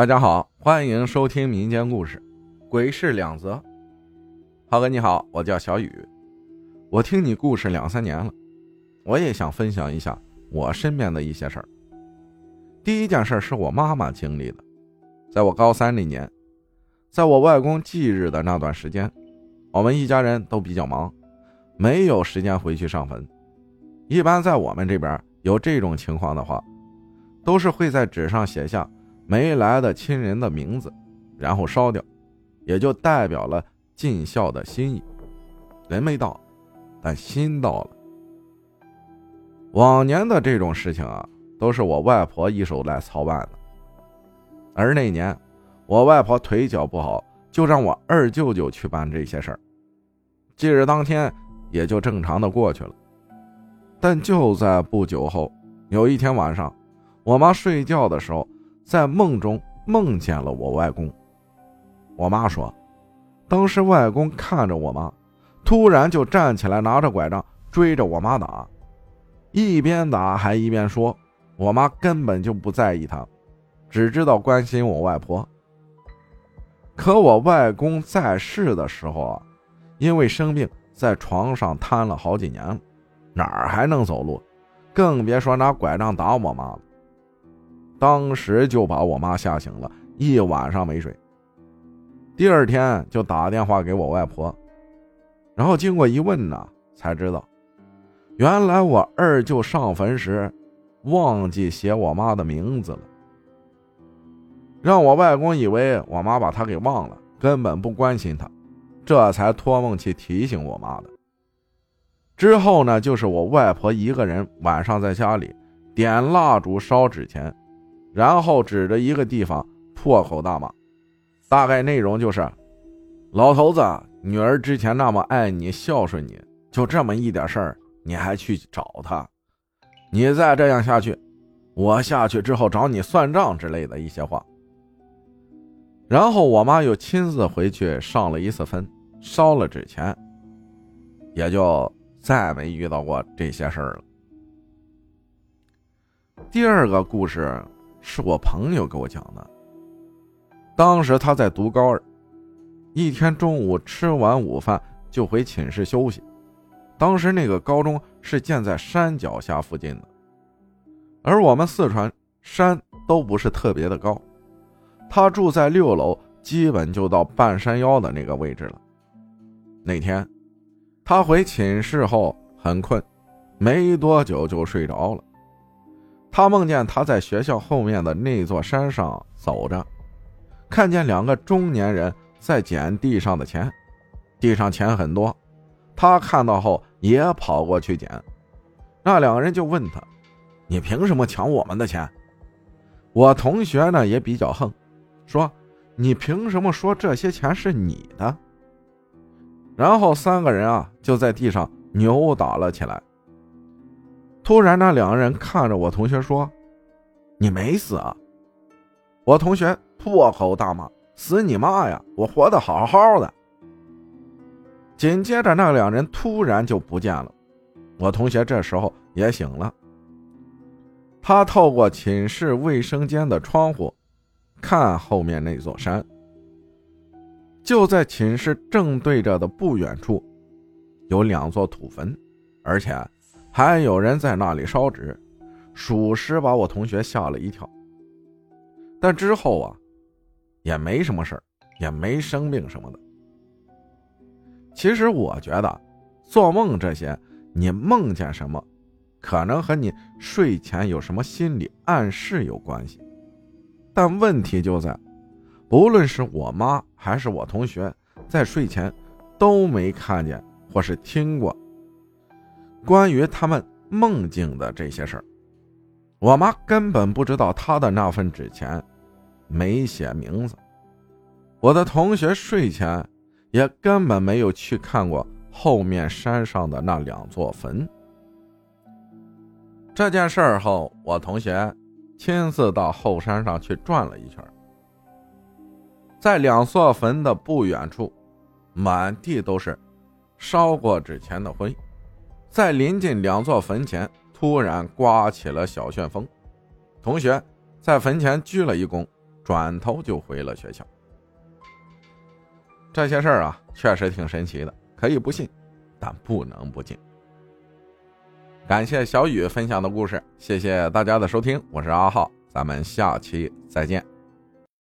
大家好，欢迎收听民间故事《鬼事两则》。浩哥你好，我叫小雨，我听你故事两三年了，我也想分享一下我身边的一些事儿。第一件事是我妈妈经历的，在我高三那年，在我外公忌日的那段时间，我们一家人都比较忙，没有时间回去上坟。一般在我们这边有这种情况的话，都是会在纸上写下。没来的亲人的名字，然后烧掉，也就代表了尽孝的心意。人没到，但心到了。往年的这种事情啊，都是我外婆一手来操办的。而那年，我外婆腿脚不好，就让我二舅舅去办这些事儿。忌日当天，也就正常的过去了。但就在不久后，有一天晚上，我妈睡觉的时候。在梦中梦见了我外公，我妈说，当时外公看着我妈，突然就站起来，拿着拐杖追着我妈打，一边打还一边说，我妈根本就不在意他，只知道关心我外婆。可我外公在世的时候啊，因为生病在床上瘫了好几年了，哪儿还能走路，更别说拿拐杖打我妈了。当时就把我妈吓醒了，一晚上没睡。第二天就打电话给我外婆，然后经过一问呢，才知道，原来我二舅上坟时忘记写我妈的名字了，让我外公以为我妈把他给忘了，根本不关心他，这才托梦去提醒我妈的。之后呢，就是我外婆一个人晚上在家里点蜡烛烧纸钱。然后指着一个地方破口大骂，大概内容就是：“老头子，女儿之前那么爱你、孝顺你，就这么一点事儿，你还去找他？你再这样下去，我下去之后找你算账之类的一些话。”然后我妈又亲自回去上了一次坟，烧了纸钱，也就再没遇到过这些事儿了。第二个故事。是我朋友给我讲的。当时他在读高二，一天中午吃完午饭就回寝室休息。当时那个高中是建在山脚下附近的，而我们四川山都不是特别的高。他住在六楼，基本就到半山腰的那个位置了。那天，他回寝室后很困，没多久就睡着了。他梦见他在学校后面的那座山上走着，看见两个中年人在捡地上的钱，地上钱很多，他看到后也跑过去捡。那两个人就问他：“你凭什么抢我们的钱？”我同学呢也比较横，说：“你凭什么说这些钱是你的？”然后三个人啊就在地上扭打了起来。突然，那两个人看着我同学说：“你没死啊！”我同学破口大骂：“死你妈呀！我活得好好的。”紧接着，那两人突然就不见了。我同学这时候也醒了，他透过寝室卫生间的窗户看后面那座山，就在寝室正对着的不远处，有两座土坟，而且。还有人在那里烧纸，属实把我同学吓了一跳。但之后啊，也没什么事也没生病什么的。其实我觉得，做梦这些，你梦见什么，可能和你睡前有什么心理暗示有关系。但问题就在，不论是我妈还是我同学，在睡前都没看见或是听过。关于他们梦境的这些事儿，我妈根本不知道她的那份纸钱没写名字。我的同学睡前也根本没有去看过后面山上的那两座坟。这件事儿后，我同学亲自到后山上去转了一圈，在两座坟的不远处，满地都是烧过纸钱的灰。在临近两座坟前，突然刮起了小旋风。同学在坟前鞠了一躬，转头就回了学校。这些事儿啊，确实挺神奇的，可以不信，但不能不信。感谢小雨分享的故事，谢谢大家的收听，我是阿浩，咱们下期再见。